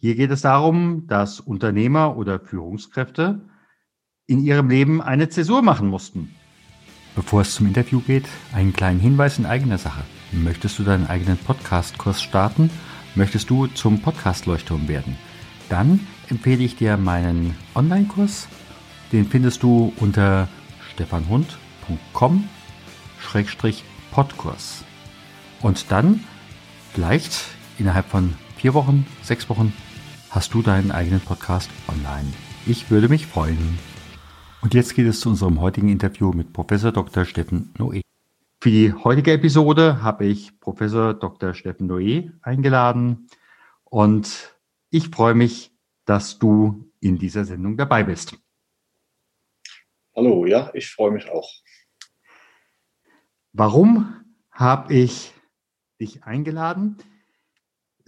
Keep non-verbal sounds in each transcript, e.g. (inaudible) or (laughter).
Hier geht es darum, dass Unternehmer oder Führungskräfte in ihrem Leben eine Zäsur machen mussten. Bevor es zum Interview geht, einen kleinen Hinweis in eigener Sache. Möchtest du deinen eigenen Podcast-Kurs starten? Möchtest du zum Podcast-Leuchtturm werden? Dann empfehle ich dir meinen Online-Kurs. Den findest du unter stefanhund.com-podkurs. Und dann vielleicht innerhalb von vier Wochen, sechs Wochen hast du deinen eigenen Podcast online. Ich würde mich freuen. Und jetzt geht es zu unserem heutigen Interview mit Professor Dr. Steffen Noé. Für die heutige Episode habe ich Professor Dr. Steffen Noé eingeladen und ich freue mich, dass du in dieser Sendung dabei bist. Hallo, ja, ich freue mich auch. Warum habe ich dich eingeladen?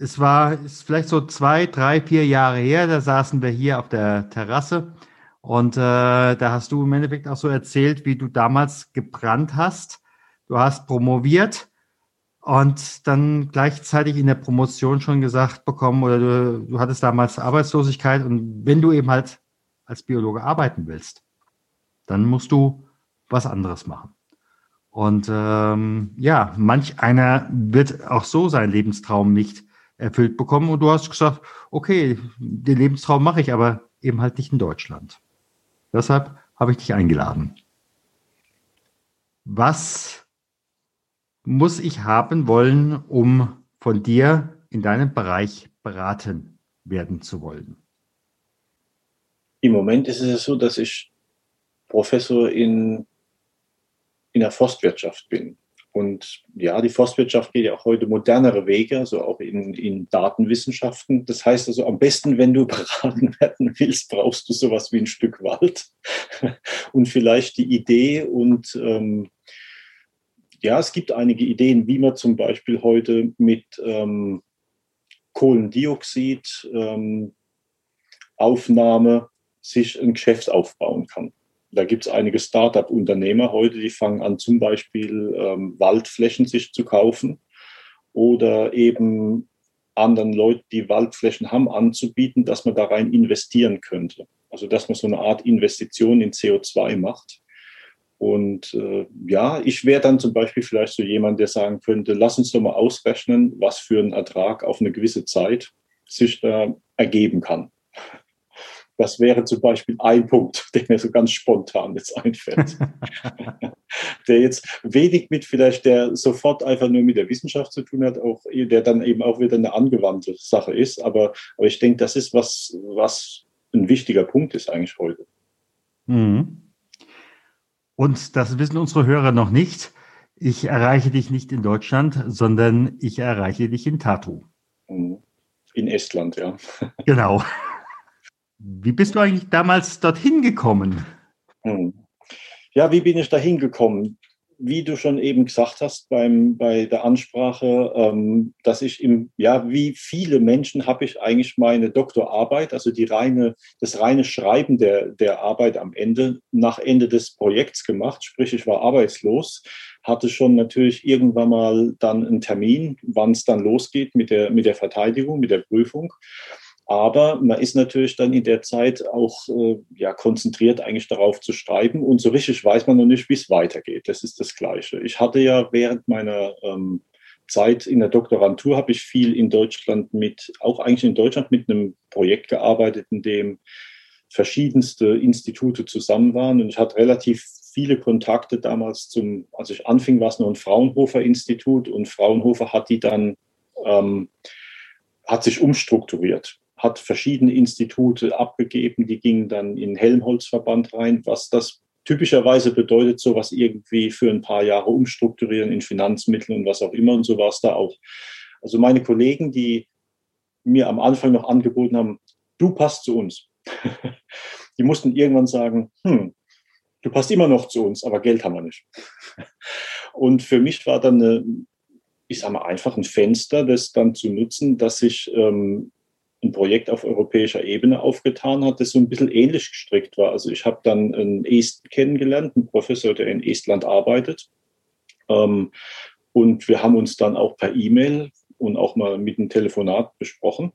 Es war ist vielleicht so zwei, drei, vier Jahre her, da saßen wir hier auf der Terrasse und äh, da hast du im Endeffekt auch so erzählt, wie du damals gebrannt hast. Du hast promoviert und dann gleichzeitig in der Promotion schon gesagt bekommen, oder du, du hattest damals Arbeitslosigkeit und wenn du eben halt als Biologe arbeiten willst, dann musst du was anderes machen. Und ähm, ja, manch einer wird auch so seinen Lebenstraum nicht erfüllt bekommen und du hast gesagt, okay, den Lebenstraum mache ich, aber eben halt nicht in Deutschland. Deshalb habe ich dich eingeladen. Was muss ich haben wollen, um von dir in deinem Bereich beraten werden zu wollen? Im Moment ist es so, dass ich Professor in, in der Forstwirtschaft bin. Und ja, die Forstwirtschaft geht ja auch heute modernere Wege, also auch in, in Datenwissenschaften. Das heißt also, am besten, wenn du (laughs) beraten werden willst, brauchst du sowas wie ein Stück Wald (laughs) und vielleicht die Idee und ähm, ja, es gibt einige Ideen, wie man zum Beispiel heute mit ähm, Kohlendioxid ähm, Aufnahme sich ein Geschäft aufbauen kann. Da gibt es einige Start-up-Unternehmer heute, die fangen an, zum Beispiel ähm, Waldflächen sich zu kaufen oder eben anderen Leuten, die Waldflächen haben, anzubieten, dass man da rein investieren könnte. Also dass man so eine Art Investition in CO2 macht. Und äh, ja, ich wäre dann zum Beispiel vielleicht so jemand, der sagen könnte, lass uns doch mal ausrechnen, was für ein Ertrag auf eine gewisse Zeit sich da ergeben kann. Das wäre zum Beispiel ein Punkt, (laughs) der mir so ganz spontan jetzt einfällt. (laughs) der jetzt wenig mit vielleicht, der sofort einfach nur mit der Wissenschaft zu tun hat, auch, der dann eben auch wieder eine angewandte Sache ist. Aber, aber ich denke, das ist was, was ein wichtiger Punkt ist eigentlich heute. Mhm. Und das wissen unsere Hörer noch nicht. Ich erreiche dich nicht in Deutschland, sondern ich erreiche dich in Tartu. Mhm. In Estland, ja. Genau. (laughs) Wie bist du eigentlich damals dorthin gekommen? Hm. Ja, wie bin ich da hingekommen? Wie du schon eben gesagt hast beim, bei der Ansprache, ähm, dass ich im, ja, wie viele Menschen habe ich eigentlich meine Doktorarbeit, also die reine, das reine Schreiben der, der Arbeit am Ende, nach Ende des Projekts gemacht. Sprich, ich war arbeitslos, hatte schon natürlich irgendwann mal dann einen Termin, wann es dann losgeht mit der, mit der Verteidigung, mit der Prüfung. Aber man ist natürlich dann in der Zeit auch äh, ja, konzentriert eigentlich darauf zu schreiben und so richtig weiß man noch nicht, wie es weitergeht. Das ist das Gleiche. Ich hatte ja während meiner ähm, Zeit in der Doktorantur habe ich viel in Deutschland mit, auch eigentlich in Deutschland mit einem Projekt gearbeitet, in dem verschiedenste Institute zusammen waren und ich hatte relativ viele Kontakte damals zum, als ich anfing, war es nur ein Fraunhofer Institut und Fraunhofer hat die dann, ähm, hat sich umstrukturiert hat verschiedene Institute abgegeben, die gingen dann in Helmholtz-Verband rein, was das typischerweise bedeutet, so was irgendwie für ein paar Jahre umstrukturieren in Finanzmitteln und was auch immer und so war es da auch. Also meine Kollegen, die mir am Anfang noch angeboten haben, du passt zu uns. (laughs) die mussten irgendwann sagen, hm, du passt immer noch zu uns, aber Geld haben wir nicht. (laughs) Und für mich war dann eine, ich sage mal, einfach ein Fenster, das dann zu nutzen, dass sich ähm, ein Projekt auf europäischer Ebene aufgetan hat, das so ein bisschen ähnlich gestrickt war. Also ich habe dann einen Esten kennengelernt, einen Professor, der in Estland arbeitet. Ähm, und wir haben uns dann auch per E-Mail und auch mal mit einem Telefonat besprochen.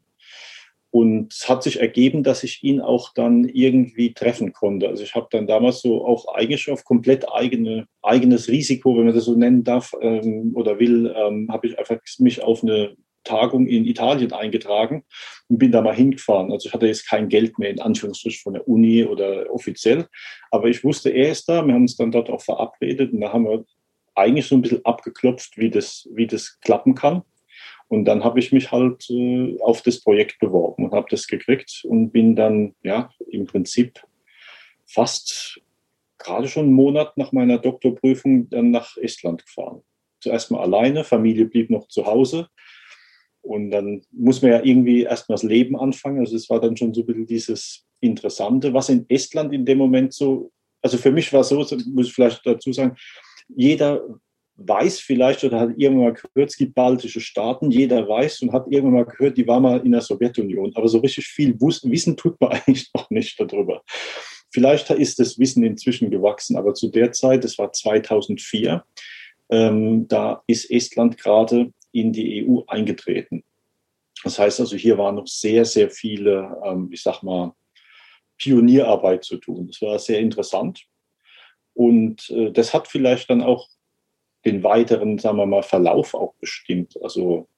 Und es hat sich ergeben, dass ich ihn auch dann irgendwie treffen konnte. Also ich habe dann damals so auch eigentlich auf komplett eigene, eigenes Risiko, wenn man das so nennen darf ähm, oder will, ähm, habe ich einfach mich auf eine Tagung in Italien eingetragen und bin da mal hingefahren. Also ich hatte jetzt kein Geld mehr in Anführungsstrichen von der Uni oder offiziell, aber ich wusste, er ist da. Wir haben uns dann dort auch verabredet und da haben wir eigentlich so ein bisschen abgeklopft, wie das, wie das klappen kann. Und dann habe ich mich halt äh, auf das Projekt beworben und habe das gekriegt und bin dann ja im Prinzip fast gerade schon einen Monat nach meiner Doktorprüfung dann nach Estland gefahren. Zuerst mal alleine, Familie blieb noch zu Hause. Und dann muss man ja irgendwie erstmal das Leben anfangen. Also es war dann schon so ein bisschen dieses Interessante, was in Estland in dem Moment so, also für mich war es so, muss ich vielleicht dazu sagen, jeder weiß vielleicht oder hat irgendwann mal gehört, es gibt baltische Staaten, jeder weiß und hat irgendwann mal gehört, die war mal in der Sowjetunion. Aber so richtig viel Wissen tut man (laughs) eigentlich noch nicht darüber. Vielleicht ist das Wissen inzwischen gewachsen, aber zu der Zeit, das war 2004, ähm, da ist Estland gerade in die EU eingetreten. Das heißt also, hier war noch sehr, sehr viele, ähm, ich sag mal, Pionierarbeit zu tun. Das war sehr interessant. Und äh, das hat vielleicht dann auch den weiteren, sagen wir mal, Verlauf auch bestimmt, also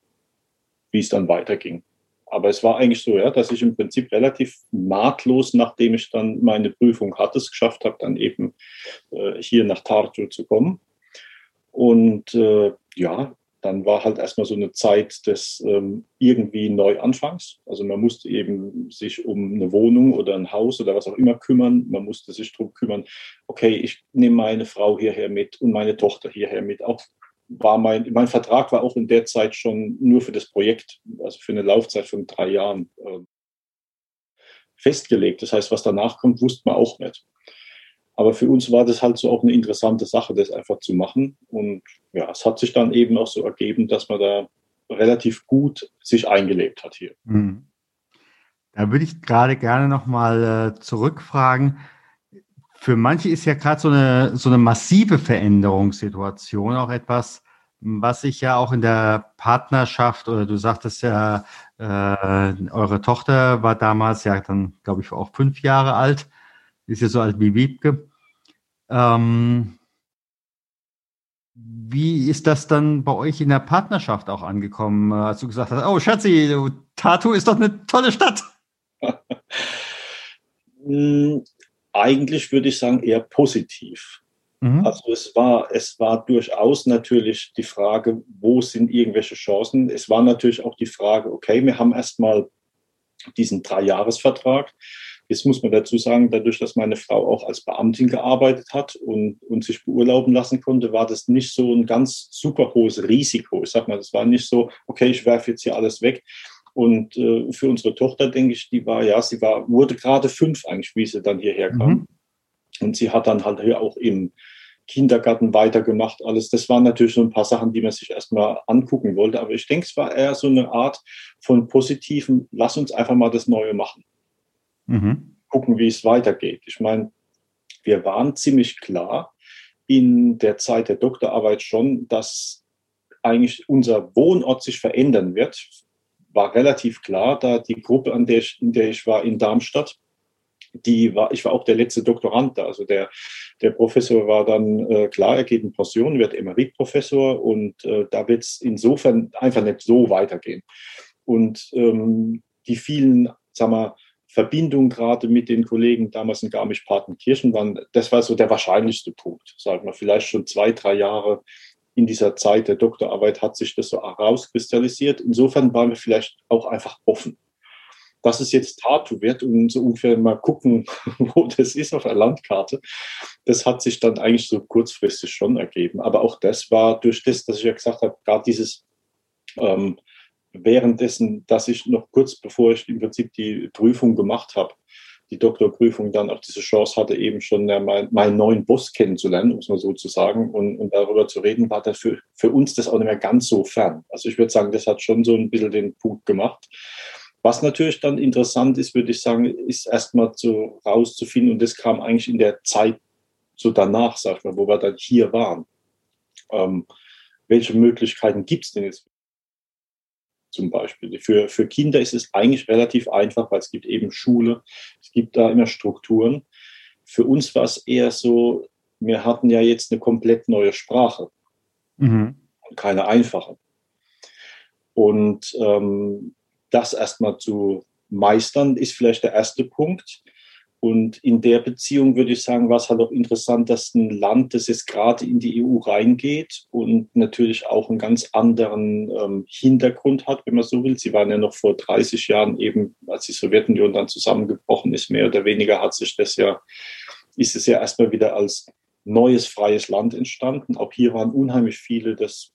wie es dann weiterging. Aber es war eigentlich so, ja, dass ich im Prinzip relativ nahtlos, nachdem ich dann meine Prüfung hatte, es geschafft habe, dann eben äh, hier nach Tartu zu kommen. Und äh, ja, dann war halt erstmal so eine Zeit des ähm, irgendwie Neuanfangs. Also man musste eben sich um eine Wohnung oder ein Haus oder was auch immer kümmern. Man musste sich darum kümmern, okay, ich nehme meine Frau hierher mit und meine Tochter hierher mit. Auch war mein, mein Vertrag war auch in der Zeit schon nur für das Projekt, also für eine Laufzeit von drei Jahren äh, festgelegt. Das heißt, was danach kommt, wusste man auch nicht. Aber für uns war das halt so auch eine interessante Sache, das einfach zu machen. Und ja, es hat sich dann eben auch so ergeben, dass man da relativ gut sich eingelebt hat hier. Mhm. Da würde ich gerade gerne nochmal äh, zurückfragen. Für manche ist ja gerade so eine, so eine massive Veränderungssituation auch etwas, was sich ja auch in der Partnerschaft oder du sagtest ja, äh, eure Tochter war damals ja dann, glaube ich, auch fünf Jahre alt, ist ja so alt wie Wiebke. Ähm, wie ist das dann bei euch in der Partnerschaft auch angekommen, als du gesagt hast, oh Schatzi, Tartu ist doch eine tolle Stadt? (laughs) Eigentlich würde ich sagen eher positiv. Mhm. Also es war, es war durchaus natürlich die Frage, wo sind irgendwelche Chancen? Es war natürlich auch die Frage, okay, wir haben erstmal diesen Dreijahresvertrag. Jetzt muss man dazu sagen, dadurch, dass meine Frau auch als Beamtin gearbeitet hat und, und sich beurlauben lassen konnte, war das nicht so ein ganz super hohes Risiko. Ich sag mal, das war nicht so, okay, ich werfe jetzt hier alles weg. Und äh, für unsere Tochter, denke ich, die war, ja, sie war, wurde gerade fünf eigentlich, wie sie dann hierher kam. Mhm. Und sie hat dann halt hier auch im Kindergarten weitergemacht, alles. Das waren natürlich so ein paar Sachen, die man sich erstmal angucken wollte. Aber ich denke, es war eher so eine Art von positiven, lass uns einfach mal das Neue machen mhm. gucken, wie es weitergeht. Ich meine, wir waren ziemlich klar in der Zeit der Doktorarbeit schon, dass eigentlich unser Wohnort sich verändern wird. War relativ klar, da die Gruppe, an der ich, in der ich war, in Darmstadt, die war, ich war auch der letzte Doktorand da. Also der, der Professor war dann äh, klar, er geht in Pension, wird Emeritprofessor und äh, da wird es insofern einfach nicht so weitergehen. Und ähm, die vielen, sagen wir, Verbindung gerade mit den Kollegen damals in Garmisch-Partenkirchen waren, das war so der wahrscheinlichste Punkt, sagen wir, vielleicht schon zwei, drei Jahre in dieser Zeit der Doktorarbeit hat sich das so herauskristallisiert. Insofern waren wir vielleicht auch einfach offen. Dass es jetzt Tartu wird und so ungefähr mal gucken, (laughs) wo das ist auf der Landkarte, das hat sich dann eigentlich so kurzfristig schon ergeben. Aber auch das war durch das, dass ich ja gesagt habe, gerade dieses ähm, währenddessen, dass ich noch kurz bevor ich im Prinzip die Prüfung gemacht habe, die Doktorprüfung dann auch diese Chance hatte, eben schon ja, mein, meinen neuen Boss kennenzulernen, um es mal so zu sagen, und, und darüber zu reden, war das für, für uns das auch nicht mehr ganz so fern. Also ich würde sagen, das hat schon so ein bisschen den Punkt gemacht. Was natürlich dann interessant ist, würde ich sagen, ist erstmal so rauszufinden, und das kam eigentlich in der Zeit so danach, sag ich mal, wo wir dann hier waren. Ähm, welche Möglichkeiten gibt es denn jetzt zum Beispiel. Für, für Kinder ist es eigentlich relativ einfach, weil es gibt eben Schule, es gibt da immer Strukturen. Für uns war es eher so, wir hatten ja jetzt eine komplett neue Sprache, mhm. keine einfache. Und ähm, das erstmal zu meistern, ist vielleicht der erste Punkt. Und in der Beziehung würde ich sagen, war es halt auch interessant, dass ein Land, das jetzt gerade in die EU reingeht und natürlich auch einen ganz anderen ähm, Hintergrund hat, wenn man so will. Sie waren ja noch vor 30 Jahren eben, als die Sowjetunion dann zusammengebrochen ist, mehr oder weniger hat sich das ja, ist es ja erstmal wieder als neues freies Land entstanden. Auch hier waren unheimlich viele, das,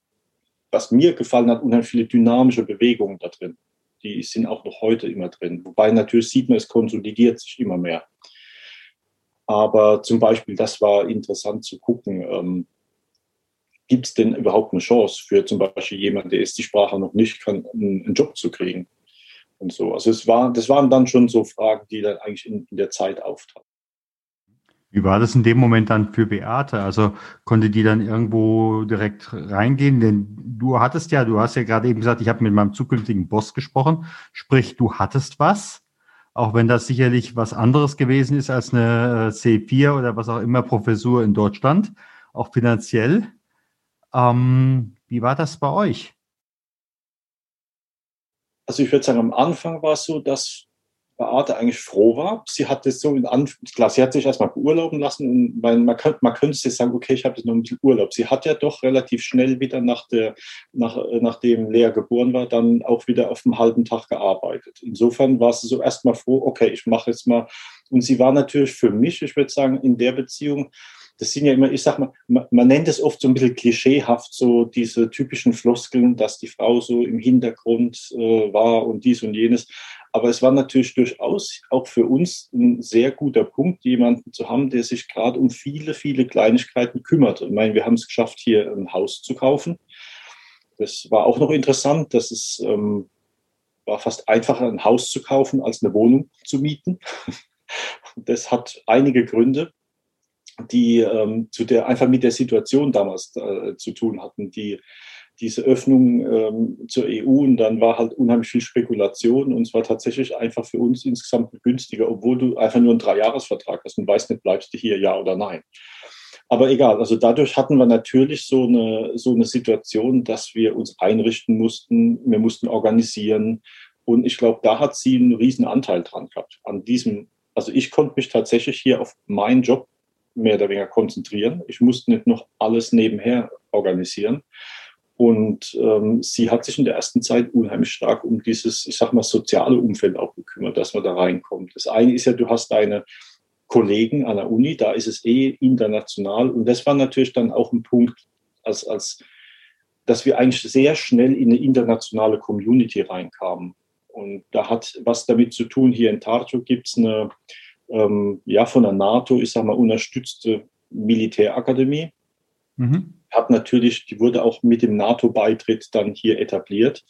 was mir gefallen hat, unheimlich viele dynamische Bewegungen da drin die sind auch noch heute immer drin. Wobei natürlich sieht man, es konsolidiert sich immer mehr. Aber zum Beispiel, das war interessant zu gucken, ähm, gibt es denn überhaupt eine Chance für zum Beispiel jemanden, der ist die Sprache noch nicht kann, einen, Job zu kriegen und so. Also es war, das waren dann schon so Fragen, die dann eigentlich in, in der Zeit auftraten. Wie war das in dem Moment dann für Beate? Also konnte die dann irgendwo direkt reingehen? Denn du hattest ja, du hast ja gerade eben gesagt, ich habe mit meinem zukünftigen Boss gesprochen. Sprich, du hattest was, auch wenn das sicherlich was anderes gewesen ist als eine äh, C4 oder was auch immer Professur in Deutschland, auch finanziell. Ähm, wie war das bei euch? Also ich würde sagen, am Anfang war es so, dass Beate eigentlich froh war. Sie hat das so in Anf klar, sie hat sich erstmal beurlauben lassen und man, man, könnte, man könnte sagen, okay, ich habe jetzt noch ein bisschen Urlaub. Sie hat ja doch relativ schnell wieder nach der, nach, nachdem Lea geboren war, dann auch wieder auf einem halben Tag gearbeitet. Insofern war sie so erstmal froh, okay, ich mache jetzt mal. Und sie war natürlich für mich, ich würde sagen, in der Beziehung, das sind ja immer, ich sag mal, man, nennt es oft so ein bisschen klischeehaft, so diese typischen Floskeln, dass die Frau so im Hintergrund äh, war und dies und jenes. Aber es war natürlich durchaus auch für uns ein sehr guter Punkt, jemanden zu haben, der sich gerade um viele, viele Kleinigkeiten kümmert. Ich meine, wir haben es geschafft, hier ein Haus zu kaufen. Das war auch noch interessant, dass es ähm, war fast einfacher, ein Haus zu kaufen, als eine Wohnung zu mieten. (laughs) Das hat einige Gründe, die ähm, zu der einfach mit der Situation damals äh, zu tun hatten. Die diese Öffnung ähm, zur EU und dann war halt unheimlich viel Spekulation und es war tatsächlich einfach für uns insgesamt günstiger, obwohl du einfach nur einen Dreijahresvertrag hast und weißt nicht, bleibst du hier ja oder nein. Aber egal, also dadurch hatten wir natürlich so eine, so eine Situation, dass wir uns einrichten mussten, wir mussten organisieren und ich glaube, da hat sie einen riesen Anteil dran gehabt, an diesem, also ich konnte mich tatsächlich hier auf meinen Job mehr oder weniger konzentrieren. Ich musste nicht noch alles nebenher organisieren. Und ähm, sie hat sich in der ersten Zeit unheimlich stark um dieses, ich sag mal, soziale Umfeld auch gekümmert, dass man da reinkommt. Das eine ist ja, du hast deine Kollegen an der Uni, da ist es eh international. Und das war natürlich dann auch ein Punkt, als, als dass wir eigentlich sehr schnell in eine internationale Community reinkamen. Und da hat was damit zu tun, hier in Tartu gibt es eine, ähm, ja, von der NATO, ich sag mal, unterstützte Militärakademie. Mhm hat natürlich, die wurde auch mit dem NATO-Beitritt dann hier etabliert.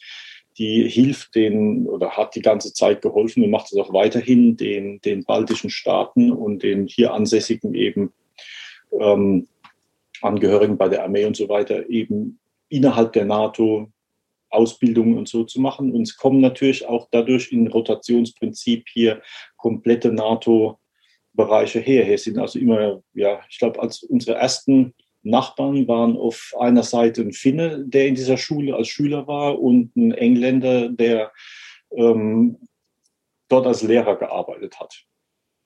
Die hilft den oder hat die ganze Zeit geholfen und macht es auch weiterhin den, den baltischen Staaten und den hier ansässigen eben ähm, Angehörigen bei der Armee und so weiter eben innerhalb der NATO Ausbildungen und so zu machen. Und es kommen natürlich auch dadurch in Rotationsprinzip hier komplette NATO-Bereiche her. Hier sind also immer, ja, ich glaube, als unsere ersten Nachbarn waren auf einer Seite ein Finne, der in dieser Schule als Schüler war, und ein Engländer, der ähm, dort als Lehrer gearbeitet hat.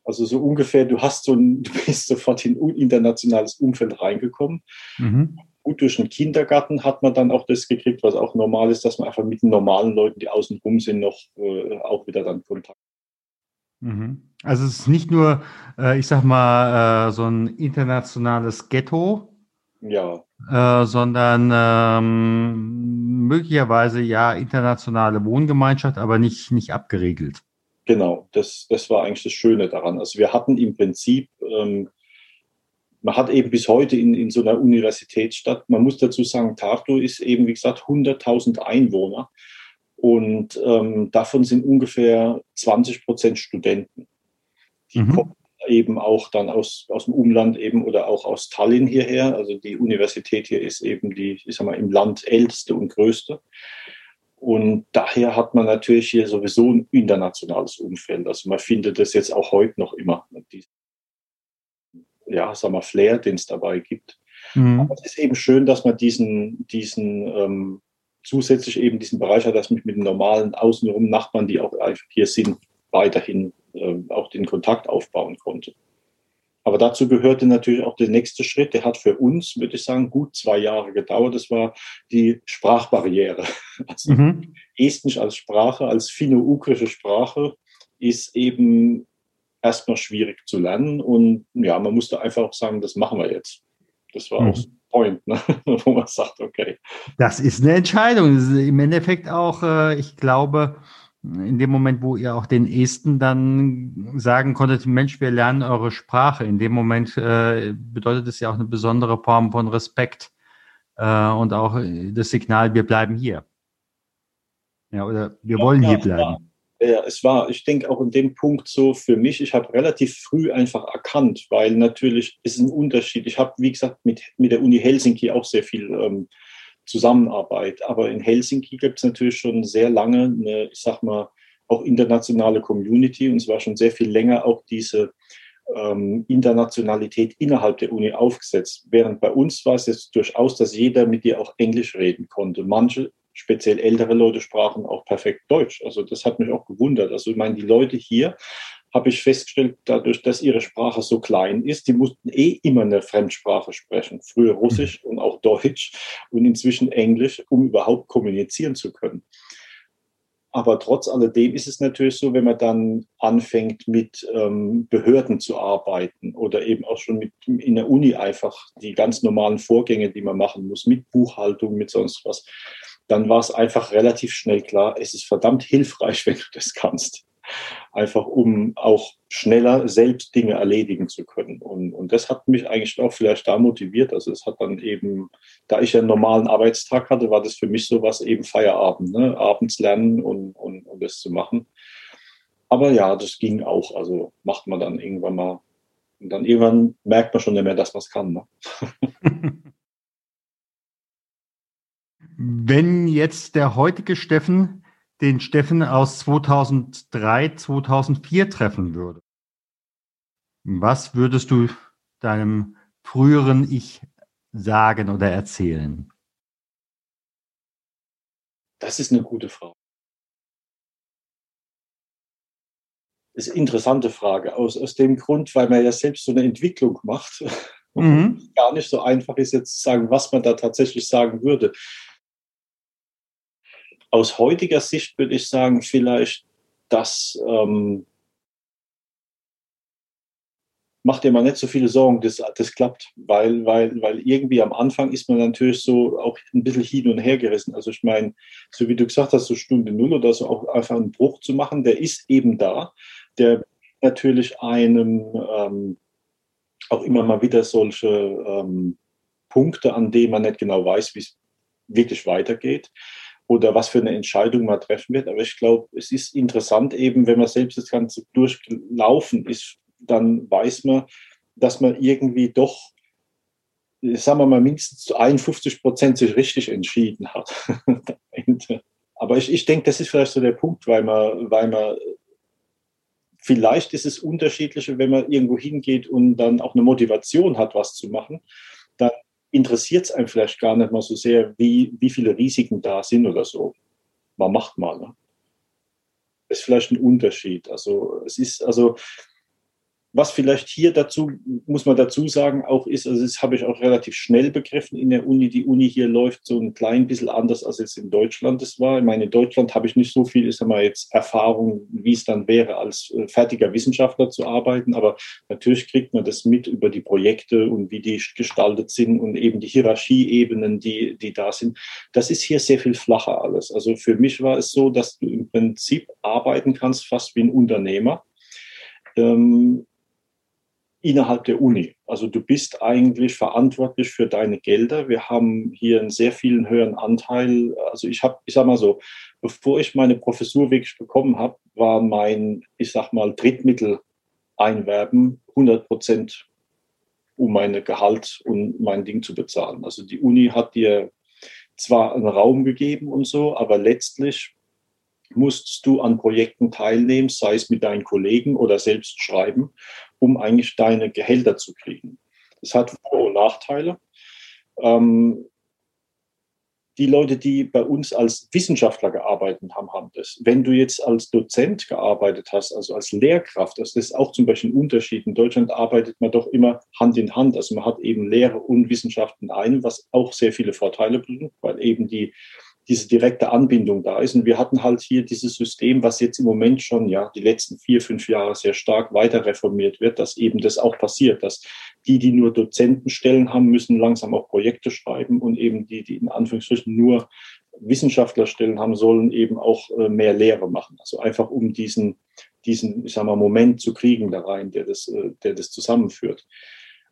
Also so ungefähr, du hast so ein, (laughs) du bist sofort in ein internationales Umfeld reingekommen. Mhm. Gut, durch den Kindergarten hat man dann auch das gekriegt, was auch normal ist, dass man einfach mit den normalen Leuten, die außen rum sind, noch äh, auch wieder dann Kontakt. Mhm. Also es ist nicht nur, äh, ich sag mal, äh, so ein internationales Ghetto, ja. Äh, sondern ähm, möglicherweise ja internationale Wohngemeinschaft, aber nicht, nicht abgeregelt. Genau, das, das war eigentlich das Schöne daran. Also wir hatten im Prinzip, ähm, man hat eben bis heute in, in so einer Universitätsstadt, man muss dazu sagen, Tartu ist eben, wie gesagt, 100.000 Einwohner und ähm, davon sind ungefähr 20 Prozent Studenten. Die mhm. kommen eben auch dann aus, aus dem Umland eben oder auch aus Tallinn hierher. Also die Universität hier ist eben die, ich sag mal, im Land älteste und größte. Und daher hat man natürlich hier sowieso ein internationales Umfeld. Also man findet das jetzt auch heute noch immer, ja, sagen wir, Flair, den es dabei gibt. Mhm. Aber es ist eben schön, dass man diesen, diesen ähm, zusätzlich eben diesen Bereich hat, dass man mit den normalen außenrum Nachbarn, die auch hier sind, weiterhin äh, auch den Kontakt aufbauen konnte. Aber dazu gehörte natürlich auch der nächste Schritt. Der hat für uns, würde ich sagen, gut zwei Jahre gedauert. Das war die Sprachbarriere. (laughs) Also mhm. Estnisch als Sprache, als finno-ugrische Sprache ist eben erstmal schwierig zu lernen. Und ja, man musste einfach auch sagen, das machen wir jetzt. Das war mhm. auch so ein Point, ne? (laughs) wo man sagt, okay. Das ist eine Entscheidung. Das ist Im Endeffekt auch, äh, ich glaube, in dem Moment, wo ihr auch den Esten dann sagen konntet, Mensch, wir lernen eure Sprache, in dem Moment äh, bedeutet es ja auch eine besondere Form von Respekt äh, und auch das Signal, wir bleiben hier. Ja, oder wir ja, wollen ja, hier bleiben. Ja, es war, ich denke auch in dem Punkt so für mich, ich habe relativ früh einfach erkannt, weil natürlich ist ein Unterschied. Ich habe, wie gesagt, mit, mit der Uni Helsinki auch sehr viel ähm, Zusammenarbeit. Aber in Helsinki gibt es natürlich schon sehr lange eine, ich sag mal, auch internationale Community und es war schon sehr viel länger auch diese ähm, Internationalität innerhalb der Uni aufgesetzt. Während bei uns war es jetzt durchaus, dass jeder mit dir auch Englisch reden konnte. Manche, speziell ältere Leute, sprachen auch perfekt Deutsch. Also das hat mich auch gewundert. Also ich meine, die Leute hier habe ich festgestellt, dadurch, dass ihre Sprache so klein ist, die mussten eh immer eine Fremdsprache sprechen. Früher Russisch mhm. und auch Deutsch und inzwischen Englisch, um überhaupt kommunizieren zu können. Aber trotz alledem ist es natürlich so, wenn man dann anfängt, mit ähm, Behörden zu arbeiten oder eben auch schon mit, in der Uni einfach die ganz normalen Vorgänge, die man machen muss, mit Buchhaltung, mit sonst was, dann war es einfach relativ schnell klar, es ist verdammt hilfreich, (laughs) wenn du das kannst einfach um auch schneller selbst Dinge erledigen zu können. Und, und das hat mich eigentlich auch vielleicht da motiviert. Also es hat dann eben, da ich einen normalen Arbeitstag hatte, war das für mich so was eben Feierabend, ne? abends lernen und, und, und das zu machen. Aber ja, das ging auch. Also macht man dann irgendwann mal. Und dann irgendwann merkt man schon nicht mehr, dass man es kann. Ne? (laughs) Wenn jetzt der heutige Steffen den Steffen aus 2003, 2004 treffen würde, was würdest du deinem früheren Ich sagen oder erzählen? Das ist eine gute Frage. Das ist eine interessante Frage. Aus, aus dem Grund, weil man ja selbst so eine Entwicklung macht. (laughs) Mhm. gar nicht so einfach ist jetzt zu sagen, was man da tatsächlich sagen würde. Aus heutiger Sicht würde ich sagen, vielleicht, dass ähm, macht dir mal nicht so viele Sorgen, das, das klappt, weil, weil, weil irgendwie am Anfang ist man natürlich so auch ein bisschen hin und her gerissen. Also ich meine, so wie du gesagt hast, so Stunde Null oder so auch einfach einen Bruch zu machen, der ist eben da. Der natürlich einem ähm, auch immer mal wieder solche ähm, Punkte, an denen man nicht genau weiß, wie es wirklich weitergeht oder was für eine Entscheidung man treffen wird. Aber ich glaube, es ist interessant eben, wenn man selbst das Ganze durchlaufen ist, dann weiß man, dass man irgendwie doch, sagen wir mal, mindestens zu 51 Prozent sich richtig entschieden hat. (laughs) Aber ich, ich denke, das ist vielleicht so der Punkt, weil man, weil man vielleicht ist es unterschiedlicher, wenn man irgendwo hingeht und dann auch eine Motivation hat, was zu machen, interessiert es einem vielleicht gar nicht mal so sehr, wie, wie viele Risiken da sind oder so. Man macht mal. Ne? Das ist vielleicht ein Unterschied. Also es ist, also was vielleicht hier dazu, muss man dazu sagen, auch ist, also das habe ich auch relativ schnell begriffen in der Uni. Die Uni hier läuft so ein klein bisschen anders, als es in Deutschland es war. Ich meine, in Deutschland habe ich nicht so viel, ist einmal jetzt Erfahrung, wie es dann wäre, als äh, fertiger Wissenschaftler zu arbeiten. Aber natürlich kriegt man das mit über die Projekte und wie die gestaltet sind und eben die Hierarchieebenen, die, die da sind. Das ist hier sehr viel flacher alles. Also für mich war es so, dass du im Prinzip arbeiten kannst, fast wie ein Unternehmer. Innerhalb der Uni. Also du bist eigentlich verantwortlich für deine Gelder. Wir haben hier einen sehr vielen höheren Anteil. Also ich habe, ich sag mal so, bevor ich meine Professur wirklich bekommen habe, war mein, ich sag mal, Drittmittel einwerben 100 Prozent, um meine Gehalt und mein Ding zu bezahlen. Also die Uni hat dir zwar einen Raum gegeben und so, aber letztlich musstest du an Projekten teilnehmen, sei es mit deinen Kollegen oder selbst schreiben um eigentlich deine Gehälter zu kriegen. Das hat Vor- und Nachteile. Ähm, die Leute, die bei uns als Wissenschaftler gearbeitet haben, haben das. Wenn du jetzt als Dozent gearbeitet hast, also als Lehrkraft, das ist auch zum Beispiel ein Unterschied. In Deutschland arbeitet man doch immer Hand in Hand. Also man hat eben Lehre und Wissenschaft in einem, was auch sehr viele Vorteile bringt, weil eben die diese direkte Anbindung da ist. Und wir hatten halt hier dieses System, was jetzt im Moment schon ja die letzten vier, fünf Jahre sehr stark weiter reformiert wird, dass eben das auch passiert, dass die, die nur Dozentenstellen haben, müssen langsam auch Projekte schreiben und eben die, die in Anführungsstrichen nur Wissenschaftlerstellen haben sollen, eben auch äh, mehr Lehre machen. Also einfach um diesen, diesen, ich sag mal, Moment zu kriegen da rein, der das, äh, der das zusammenführt.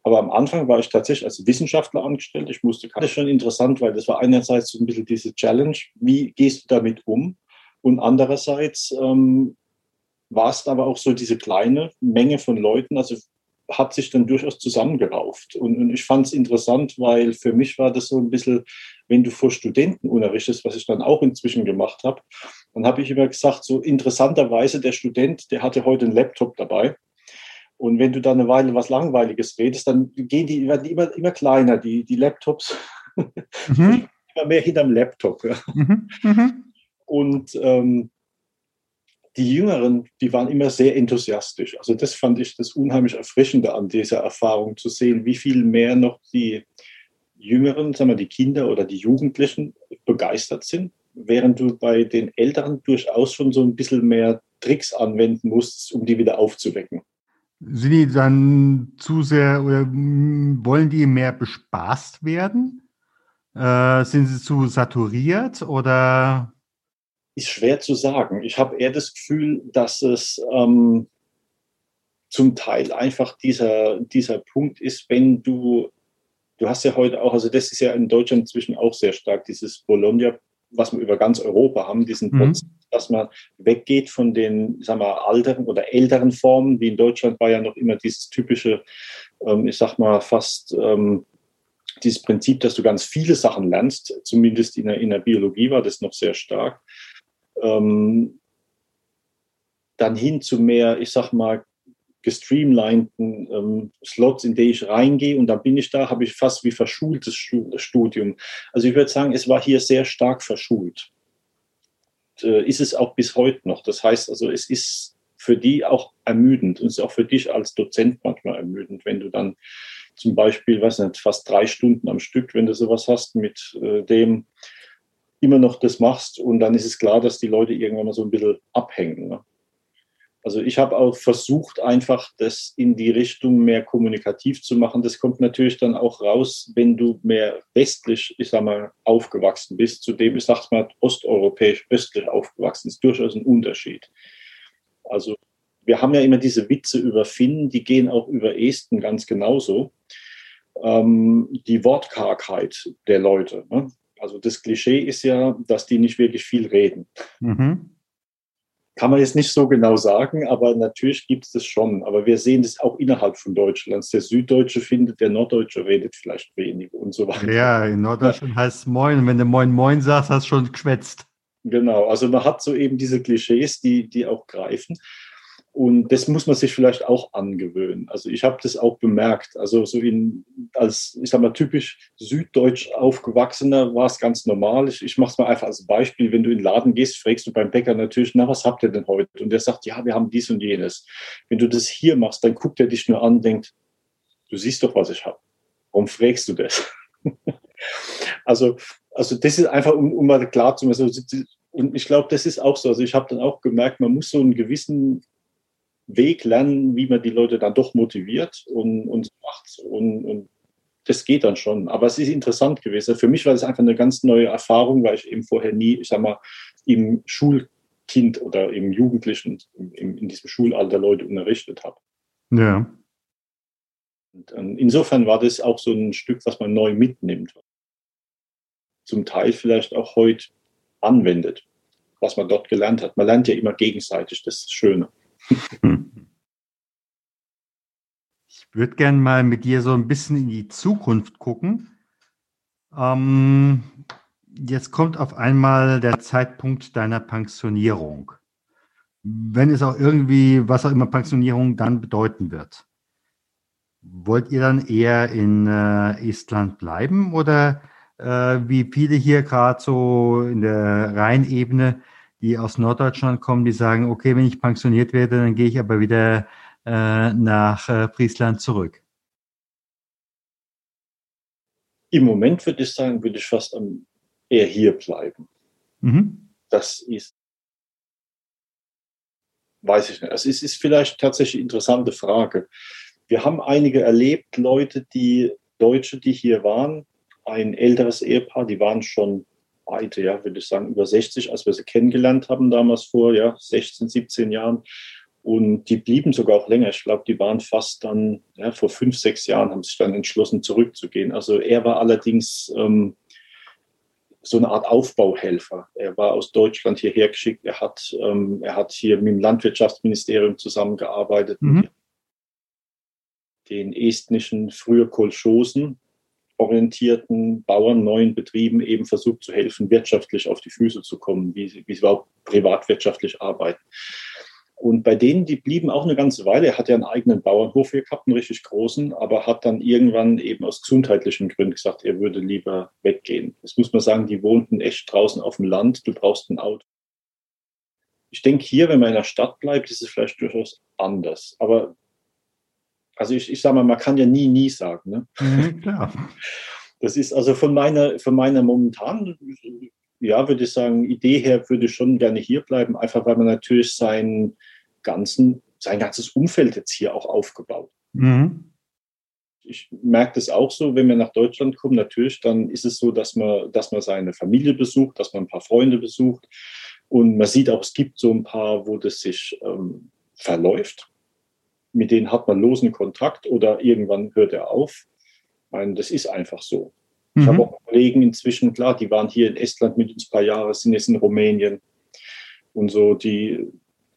Aber am Anfang war ich tatsächlich als Wissenschaftler angestellt. Ich musste, das ist schon interessant, weil das war einerseits so ein bisschen diese Challenge, wie gehst du damit um? Und andererseits ähm, war es aber auch so diese kleine Menge von Leuten, also hat sich dann durchaus zusammengerauft. Und, und ich fand es interessant, weil für mich war das so ein bisschen, wenn du vor Studenten unterrichtest, was ich dann auch inzwischen gemacht habe, dann habe ich immer gesagt, so interessanterweise der Student, der hatte heute einen Laptop dabei und wenn du da eine Weile was Langweiliges redest, dann gehen die, werden die immer, immer kleiner, die, die Laptops. Mhm. (laughs) immer mehr hinterm Laptop. Ja. Mhm. Mhm. Und ähm, die Jüngeren, die waren immer sehr enthusiastisch. Also das fand ich das unheimlich Erfrischende an dieser Erfahrung, zu sehen, wie viel mehr noch die Jüngeren, sagen wir die Kinder oder die Jugendlichen begeistert sind, während du bei den Älteren durchaus schon so ein bisschen mehr Tricks anwenden musst, um die wieder aufzuwecken. Sind die dann zu sehr oder wollen die mehr bespaßt werden? Äh, sind sie zu saturiert oder? Ist schwer zu sagen. Ich habe eher das Gefühl, dass es ähm, zum Teil einfach dieser, dieser Punkt ist, wenn du, du hast ja heute auch, also das ist ja in Deutschland inzwischen auch sehr stark, dieses Bologna was wir über ganz Europa haben, diesen mhm. Prozess, dass man weggeht von den, sagen wir, alteren oder älteren Formen, wie in Deutschland war ja noch immer dieses typische, ähm, ich sag mal, fast ähm, dieses Prinzip, dass du ganz viele Sachen lernst, zumindest in der, in der Biologie war das noch sehr stark. Ähm, dann hin zu mehr, ich sag mal, gestreamlinten ähm, Slots, in die ich reingehe und dann bin ich da, habe ich fast wie verschultes Studium. Also ich würde sagen, es war hier sehr stark verschult. Und, äh, ist es auch bis heute noch. Das heißt also, es ist für die auch ermüdend und ist auch für dich als Dozent manchmal ermüdend, wenn du dann zum Beispiel, weiß nicht, fast drei Stunden am Stück, wenn du sowas hast, mit äh, dem immer noch das machst und dann ist es klar, dass die Leute irgendwann mal so ein bisschen abhängen. Ne? Also ich habe auch versucht, einfach das in die Richtung mehr kommunikativ zu machen. Das kommt natürlich dann auch raus, wenn du mehr westlich, ich sag mal, aufgewachsen bist. Zudem, ich sag's mal, osteuropäisch, östlich aufgewachsen ist durchaus ein Unterschied. Also wir haben ja immer diese Witze über Finnen, die gehen auch über Esten ganz genauso. Ähm, die Wortkargheit der Leute. Ne? Also das Klischee ist ja, dass die nicht wirklich viel reden. Mhm kann man jetzt nicht so genau sagen, aber natürlich gibt es das schon. Aber wir sehen das auch innerhalb von Deutschlands. Der Süddeutsche findet, der Norddeutsche redet vielleicht wenig und so weiter. Ja, in Norddeutschland ja. heißt es Moin. Wenn du Moin Moin sagst, hast du schon geschwätzt. Genau, also man hat so eben diese Klischees, die, die auch greifen. Und das muss man sich vielleicht auch angewöhnen. Also ich habe das auch bemerkt. Also so in, als, ich sag mal, typisch süddeutsch aufgewachsener war es ganz normal. Ich, ich mache es mal einfach als Beispiel. Wenn du in den Laden gehst, fragst du beim Bäcker natürlich, na, was habt ihr denn heute? Und der sagt, ja, wir haben dies und jenes. Wenn du das hier machst, dann guckt er dich nur an und denkt, du siehst doch, was ich habe. Warum fragst du das? (laughs) also, also das ist einfach, um, um mal klar zu machen. Und ich glaube, das ist auch so. Also ich habe dann auch gemerkt, man muss so einen gewissen Weg lernen, wie man die Leute dann doch motiviert und, und macht. Und, und das geht dann schon. Aber es ist interessant gewesen. Für mich war das einfach eine ganz neue Erfahrung, weil ich eben vorher nie, ich sag mal, im Schulkind oder im Jugendlichen, im, in diesem Schulalter Leute unterrichtet habe. Ja. Und, ähm, insofern war das auch so ein Stück, was man neu mitnimmt. Zum Teil vielleicht auch heute anwendet, was man dort gelernt hat. Man lernt ja immer gegenseitig, das ist das Schöne. Ich würde gerne mal mit dir so ein bisschen in die Zukunft gucken. Ähm, jetzt kommt auf einmal der Zeitpunkt deiner Pensionierung. Wenn es auch irgendwie, was auch immer Pensionierung dann bedeuten wird. Wollt ihr dann eher in äh, Estland bleiben oder äh, wie viele hier gerade so in der Rheinebene die aus Norddeutschland kommen, die sagen, okay, wenn ich pensioniert werde, dann gehe ich aber wieder äh, nach äh, Friesland zurück? Im Moment würde ich sagen, würde ich fast eher hier bleiben. Mhm. Das ist, weiß ich nicht. Also es ist vielleicht tatsächlich eine interessante Frage. Wir haben einige erlebt, Leute, die Deutsche, die hier waren, ein älteres Ehepaar, die waren schon beide, ja, würde ich sagen, über 60, als wir sie kennengelernt haben, damals vor ja, 16, 17 Jahren. Und die blieben sogar auch länger. Ich glaube, die waren fast dann, ja, vor fünf, sechs Jahren haben sich dann entschlossen, zurückzugehen. Also er war allerdings ähm, so eine Art Aufbauhelfer. Er war aus Deutschland hierher geschickt. Er hat, ähm, er hat hier mit dem Landwirtschaftsministerium zusammengearbeitet, mhm. den estnischen, früher Kolchosen, orientierten Bauern, neuen Betrieben eben versucht zu helfen, wirtschaftlich auf die Füße zu kommen, wie sie, wie sie überhaupt privatwirtschaftlich arbeiten. Und bei denen, die blieben auch eine ganze Weile. Er hat ja einen eigenen Bauernhof hier gehabt, einen richtig großen, aber hat dann irgendwann eben aus gesundheitlichen Gründen gesagt, er würde lieber weggehen. Das muss man sagen, die wohnten echt draußen auf dem Land. Du brauchst ein Auto. Ich denke, hier, wenn man in der Stadt bleibt, ist es vielleicht durchaus anders. Aber also ich, ich sage mal, man kann ja nie, nie sagen. Ne? Mhm, klar. (laughs) Das ist also von meiner, von meiner momentanen, ja, würde ich sagen, Idee her würde ich schon gerne hier bleiben, einfach weil man natürlich seinen ganzen, sein ganzes Umfeld jetzt hier auch aufgebaut. Mhm. Ich merke das auch so, wenn wir nach Deutschland kommen, natürlich, dann ist es so, dass man, dass man seine Familie besucht, dass man ein paar Freunde besucht. Und man sieht auch, es gibt so ein paar, wo das sich ähm, verläuft mit denen hat man losen Kontakt oder irgendwann hört er auf. Meine, das ist einfach so. Mhm. Ich habe auch Kollegen inzwischen, klar, die waren hier in Estland mit uns ein paar Jahre, sind jetzt in Rumänien und so, die,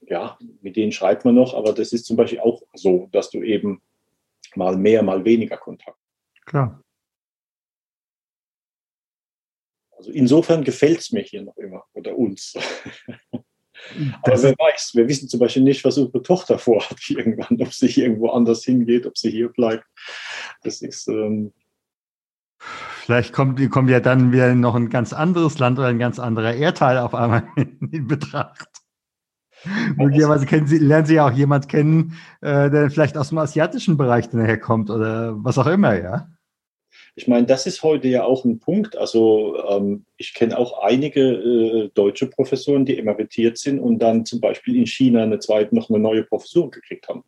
ja, mit denen schreibt man noch, aber das ist zum Beispiel auch so, dass du eben mal mehr, mal weniger Kontakt. Klar. Also insofern gefällt es mir hier noch immer oder uns. (laughs) Aber wer weiß, wir wissen zum Beispiel nicht, was unsere Tochter vorhat irgendwann, ob sie irgendwo anders hingeht, ob sie hier bleibt. Das ist. Ähm Vielleicht kommt, kommt ja dann wieder noch ein ganz anderes Land oder ein ganz anderer Erdteil auf einmal (laughs) in Betracht. Möglicherweise kennen Sie, lernen Sie ja auch jemand kennen, äh, der vielleicht aus dem asiatischen Bereich daher kommt oder was auch immer, ja. Ich meine, das ist heute ja auch ein Punkt. Also ähm, ich kenne auch einige äh, deutsche Professoren, die emeritiert sind und dann zum Beispiel in China eine zweite, noch eine neue Professur gekriegt haben.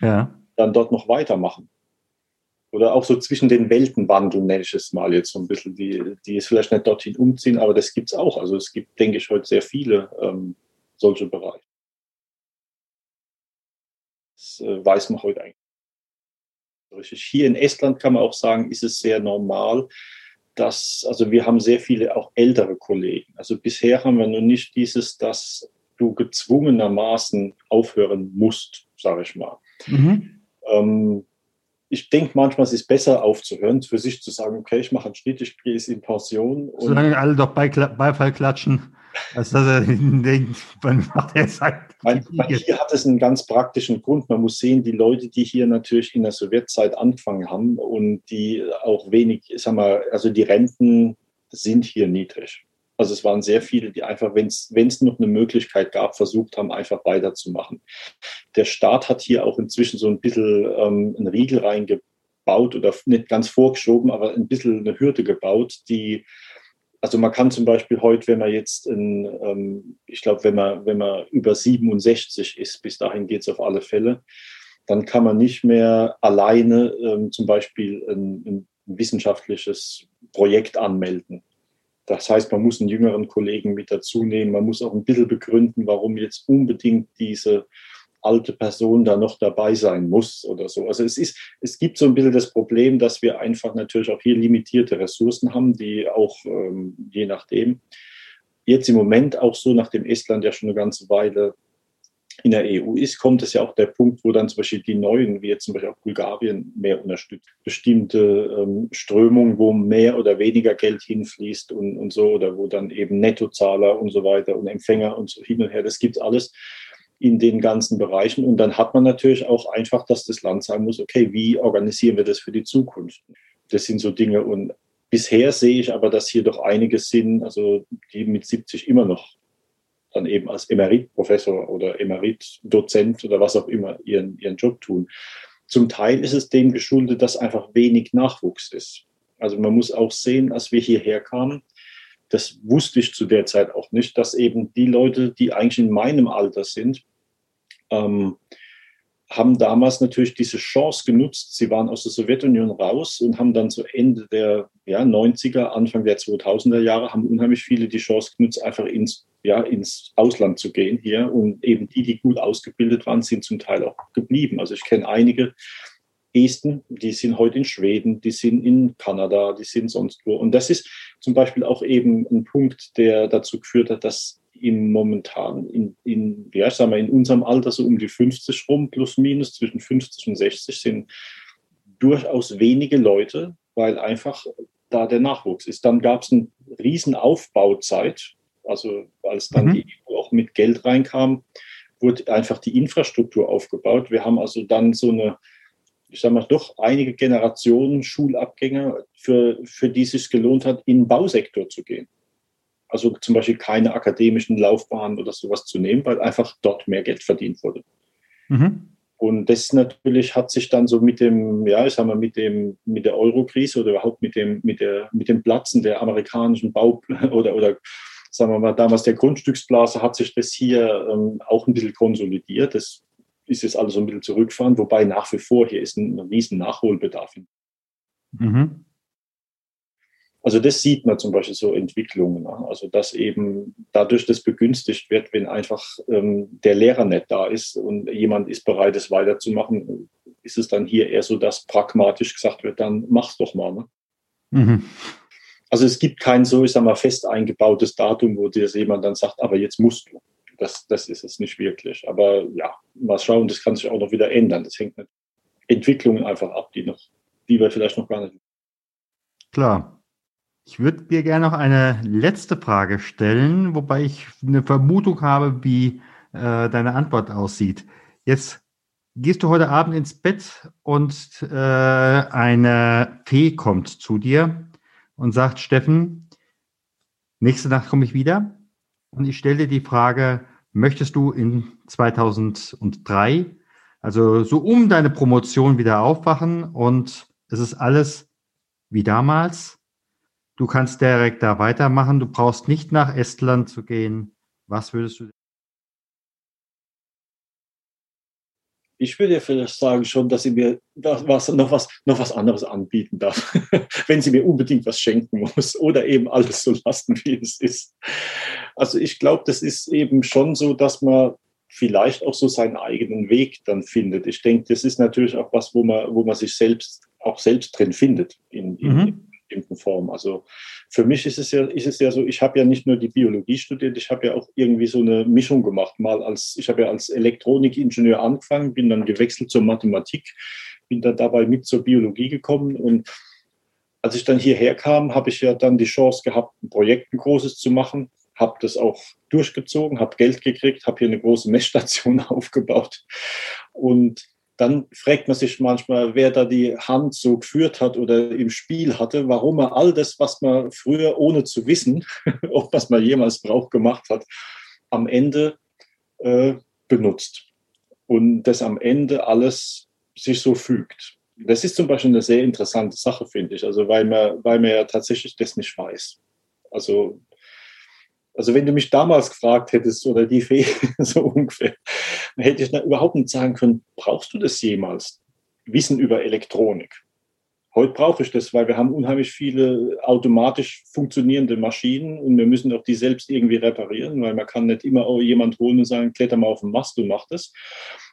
Ja. Dann dort noch weitermachen. Oder auch so zwischen den Welten wandeln, nenne ich es mal jetzt so ein bisschen, die, die es vielleicht nicht dorthin umziehen, aber das gibt es auch. Also es gibt, denke ich, heute sehr viele ähm, solche Bereiche. Das äh, weiß man heute eigentlich. Hier in Estland kann man auch sagen, ist es sehr normal, dass, also wir haben sehr viele auch ältere Kollegen. Also bisher haben wir noch nicht dieses, dass du gezwungenermaßen aufhören musst, sage ich mal. Mhm. Ähm, ich denke manchmal, es ist besser aufzuhören, für sich zu sagen, okay, ich mache einen Schnitt, ich gehe in Pension. Solange alle doch Beifall klatschen. Als dass er denkt, wann macht er sein? Hier hat es einen ganz praktischen Grund. Man muss sehen, die Leute, die hier natürlich in der Sowjetzeit angefangen haben und die auch wenig, sag mal, also die Renten sind hier niedrig. Also es waren sehr viele, die einfach, wenn es noch eine Möglichkeit gab, versucht haben, einfach weiterzumachen. Der Staat hat hier auch inzwischen so ein bisschen ähm, einen Riegel reingebaut oder nicht ganz vorgeschoben, aber ein bisschen eine Hürde gebaut, die also man kann zum Beispiel heute, wenn man jetzt, in, ähm, ich glaube, wenn man, wenn man über 67 ist, bis dahin geht es auf alle Fälle, dann kann man nicht mehr alleine ähm, zum Beispiel ein, ein wissenschaftliches Projekt anmelden. Das heißt, man muss einen jüngeren Kollegen mit dazu nehmen. Man muss auch ein bisschen begründen, warum jetzt unbedingt diese alte Person da noch dabei sein muss oder so. Also es ist, es gibt so ein bisschen das Problem, dass wir einfach natürlich auch hier limitierte Ressourcen haben, die auch ähm, je nachdem jetzt im Moment auch so, nachdem Estland ja schon eine ganze Weile in der EU ist, kommt es ja auch der Punkt, wo dann zum Beispiel die neuen, wie jetzt zum Beispiel auch Bulgarien, mehr unterstützt. Bestimmte ähm, Strömungen, wo mehr oder weniger Geld hinfließt und, und so, oder wo dann eben Nettozahler und so weiter und Empfänger und so hin und her, das gibt alles in den ganzen Bereichen. Und dann hat man natürlich auch einfach, dass das Land sagen muss, okay, wie organisieren wir das für die Zukunft? Das sind so Dinge. Und bisher sehe ich aber, dass hier doch einige sind, also die mit 70 immer noch dann eben als Emeritprofessor oder Emeritdozent oder was auch immer ihren, ihren Job tun. Zum Teil ist es dem geschuldet, dass einfach wenig Nachwuchs ist. Also man muss auch sehen, als wir hierher kamen, das wusste ich zu der Zeit auch nicht, dass eben die Leute, die eigentlich in meinem Alter sind, ähm, haben damals natürlich diese Chance genutzt. Sie waren aus der Sowjetunion raus und haben dann zu Ende der ja, 90er, Anfang der 2000er Jahre, haben unheimlich viele die Chance genutzt, einfach ins, ja, ins Ausland zu gehen hier. Und eben die, die gut ausgebildet waren, sind zum Teil auch geblieben. Also ich kenne einige Esten, die sind heute in Schweden, die sind in Kanada, die sind sonst wo. Und das ist zum Beispiel auch eben ein Punkt, der dazu geführt hat, dass im momentan in, in, ja, sagen wir, in unserem Alter so um die 50 rum, plus minus zwischen 50 und 60 sind durchaus wenige Leute, weil einfach da der Nachwuchs ist. Dann gab es eine riesen Aufbauzeit, also als dann mhm. die EU auch mit Geld reinkam, wurde einfach die Infrastruktur aufgebaut. Wir haben also dann so eine, ich sage mal, doch einige Generationen Schulabgänger, für, für die es sich gelohnt hat, in den Bausektor zu gehen. Also zum Beispiel keine akademischen Laufbahnen oder sowas zu nehmen, weil einfach dort mehr Geld verdient wurde. Mhm. Und das natürlich hat sich dann so mit dem, ja, ich sag mal, mit dem, mit der Euro-Krise oder überhaupt mit dem, mit der, mit dem Platzen der amerikanischen Bau (laughs) oder, oder sagen wir mal, damals der Grundstücksblase hat sich das hier ähm, auch ein bisschen konsolidiert. Das ist jetzt alles so ein bisschen zurückfahren, wobei nach wie vor hier ist ein, riesen Nachholbedarf. Mhm. Also das sieht man zum Beispiel so Entwicklungen. Ne? Also dass eben dadurch das begünstigt wird, wenn einfach ähm, der Lehrer nicht da ist und jemand ist bereit, es weiterzumachen, ist es dann hier eher so, dass pragmatisch gesagt wird, dann mach's doch mal. Ne? Mhm. Also es gibt kein so, ich sag mal, fest eingebautes Datum, wo dir jemand dann sagt, aber jetzt musst du. Das, das ist es nicht wirklich. Aber ja, mal schauen, das kann sich auch noch wieder ändern. Das hängt mit Entwicklungen einfach ab, die noch, die wir vielleicht noch gar nicht. Klar. Ich würde dir gerne noch eine letzte Frage stellen, wobei ich eine Vermutung habe, wie äh, deine Antwort aussieht. Jetzt gehst du heute Abend ins Bett und äh, eine Fee kommt zu dir und sagt, Steffen, nächste Nacht komme ich wieder und ich stelle dir die Frage, möchtest du in 2003, also so um deine Promotion wieder aufwachen und es ist alles wie damals? Du kannst direkt da weitermachen. Du brauchst nicht nach Estland zu gehen. Was würdest du? Ich würde ja vielleicht sagen schon, dass sie mir was, noch, was, noch was anderes anbieten darf, (laughs) wenn sie mir unbedingt was schenken muss oder eben alles so lassen, wie es ist. Also ich glaube, das ist eben schon so, dass man vielleicht auch so seinen eigenen Weg dann findet. Ich denke, das ist natürlich auch was, wo man, wo man sich selbst auch selbst drin findet in, in, mhm bestimmten Form. Also für mich ist es ja, ist es ja so, ich habe ja nicht nur die Biologie studiert, ich habe ja auch irgendwie so eine Mischung gemacht. Mal als, ich habe ja als Elektronikingenieur angefangen, bin dann gewechselt zur Mathematik, bin dann dabei mit zur Biologie gekommen und als ich dann hierher kam, habe ich ja dann die Chance gehabt, ein Projekt ein großes zu machen habe das auch durchgezogen, habe Geld gekriegt, habe hier eine große Messstation (laughs) aufgebaut und dann fragt man sich manchmal, wer da die Hand so geführt hat oder im Spiel hatte, warum er all das, was man früher ohne zu wissen, (laughs) ob was man jemals braucht, gemacht hat, am Ende äh, benutzt. Und das am Ende alles sich so fügt. Das ist zum Beispiel eine sehr interessante Sache, finde ich. Also weil man, weil man ja tatsächlich das nicht weiß. Also also wenn du mich damals gefragt hättest oder die Fee (laughs) so ungefähr, dann hätte ich überhaupt nicht sagen können, brauchst du das jemals? Wissen über Elektronik. Heute brauche ich das, weil wir haben unheimlich viele automatisch funktionierende Maschinen und wir müssen auch die selbst irgendwie reparieren, weil man kann nicht immer jemand holen und sagen, kletter mal auf den Mast und mach das.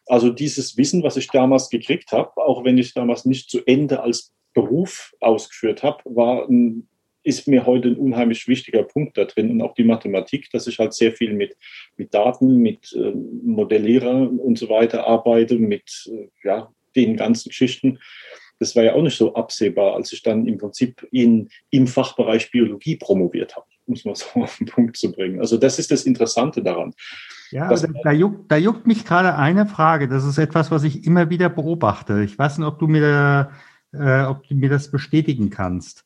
Also dieses Wissen, was ich damals gekriegt habe, auch wenn ich damals nicht zu Ende als Beruf ausgeführt habe, war ein ist mir heute ein unheimlich wichtiger Punkt da drin und auch die Mathematik, dass ich halt sehr viel mit, mit Daten, mit äh, Modellierern und so weiter arbeite, mit äh, ja, den ganzen Geschichten. Das war ja auch nicht so absehbar, als ich dann im Prinzip in, im Fachbereich Biologie promoviert habe, um es mal so (laughs) auf den Punkt zu bringen. Also das ist das Interessante daran. Ja, das, da, juckt, da juckt mich gerade eine Frage. Das ist etwas, was ich immer wieder beobachte. Ich weiß nicht, ob du mir, äh, ob du mir das bestätigen kannst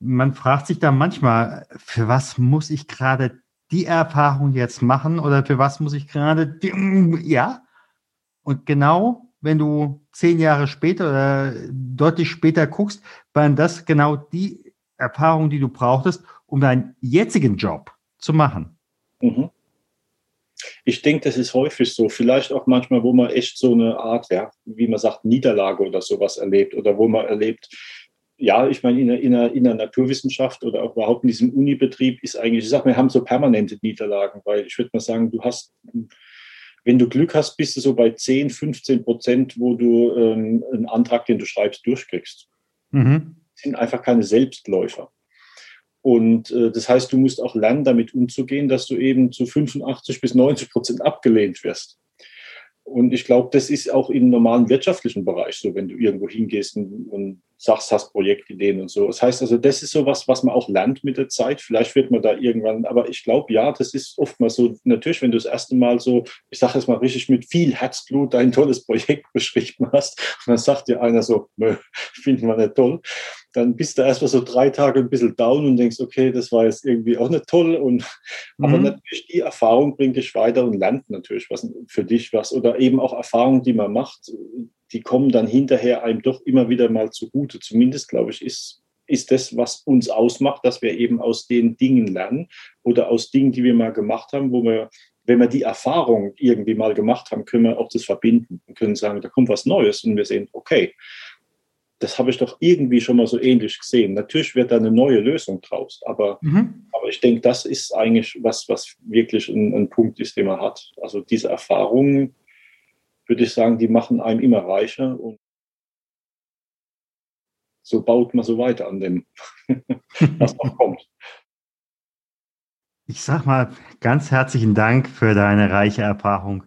man fragt sich da manchmal, für was muss ich gerade die Erfahrung jetzt machen oder für was muss ich gerade, ja. Und genau, wenn du zehn Jahre später oder deutlich später guckst, waren das genau die Erfahrungen, die du brauchtest, um deinen jetzigen Job zu machen. Mhm. Ich denke, das ist häufig so. Vielleicht auch manchmal, wo man echt so eine Art, ja, wie man sagt, Niederlage oder sowas erlebt oder wo man erlebt, ja, ich meine, in der, in, in der Naturwissenschaft oder auch überhaupt in diesem Unibetrieb ist eigentlich, ich sage, wir haben so permanente Niederlagen, weil ich würde mal sagen, du hast, wenn du Glück hast, bist du so bei 10, 15 Prozent, wo du ähm, einen Antrag, den du schreibst, durchkriegst. Mhm. Das sind einfach keine Selbstläufer. Und äh, das heißt, du musst auch lernen, damit umzugehen, dass du eben zu 85 bis 90 Prozent abgelehnt wirst. Und ich glaube, das ist auch im normalen wirtschaftlichen Bereich so, wenn du irgendwo hingehst und, und sagst, hast Projektideen und so. Das heißt also, das ist so was, was man auch lernt mit der Zeit. Vielleicht wird man da irgendwann, aber ich glaube, ja, das ist oftmals so. Natürlich, wenn du das erste Mal so, ich sage jetzt mal richtig mit viel Herzblut dein tolles Projekt (laughs) beschrieben hast und dann sagt dir einer so, (laughs) finden wir nicht toll, dann bist du erstmal so drei Tage ein bisschen down und denkst, okay, das war jetzt irgendwie auch nicht toll. Und, (laughs) mhm. Aber natürlich die Erfahrung bringt dich weiter und lernt natürlich was für dich was oder eben auch Erfahrungen, die man macht, die kommen dann hinterher einem doch immer wieder mal zugute. Zumindest, glaube ich, ist, ist das, was uns ausmacht, dass wir eben aus den Dingen lernen oder aus Dingen, die wir mal gemacht haben, wo wir, wenn wir die Erfahrung irgendwie mal gemacht haben, können wir auch das verbinden und können sagen, da kommt was Neues und wir sehen, okay, das habe ich doch irgendwie schon mal so ähnlich gesehen. Natürlich wird da eine neue Lösung draus, aber, mhm. aber ich denke, das ist eigentlich was, was wirklich ein, ein Punkt ist, den man hat. Also diese Erfahrungen, würde ich sagen, die machen einem immer reicher und so baut man so weiter an dem, (laughs) was noch kommt. Ich sag mal ganz herzlichen Dank für deine reiche Erfahrung,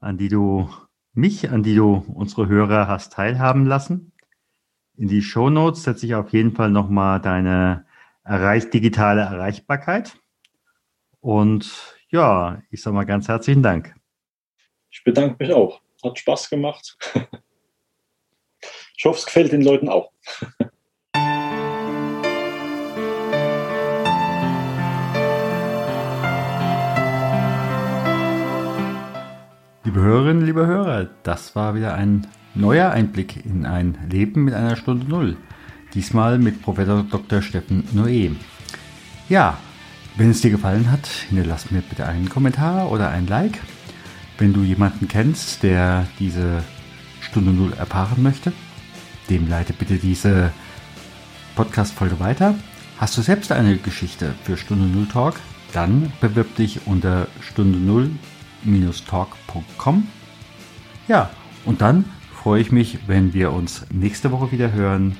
an die du mich, an die du unsere Hörer hast teilhaben lassen. In die Show Notes setze ich auf jeden Fall nochmal deine erreich digitale Erreichbarkeit. Und ja, ich sage mal ganz herzlichen Dank. Ich bedanke mich auch. Hat Spaß gemacht. Ich hoffe, es gefällt den Leuten auch. Liebe Hörerinnen, liebe Hörer, das war wieder ein neuer Einblick in ein Leben mit einer Stunde Null. Diesmal mit Professor Dr. Steffen Noé. Ja, wenn es dir gefallen hat, hinterlass mir bitte einen Kommentar oder ein Like. Wenn du jemanden kennst, der diese Stunde Null erfahren möchte, dem leite bitte diese Podcast-Folge weiter. Hast du selbst eine Geschichte für Stunde Null Talk? Dann bewirb dich unter stunde null-talk.com. Ja, und dann freue ich mich, wenn wir uns nächste Woche wieder hören,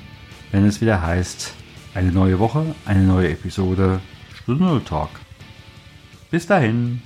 wenn es wieder heißt, eine neue Woche, eine neue Episode Stunde Null Talk. Bis dahin.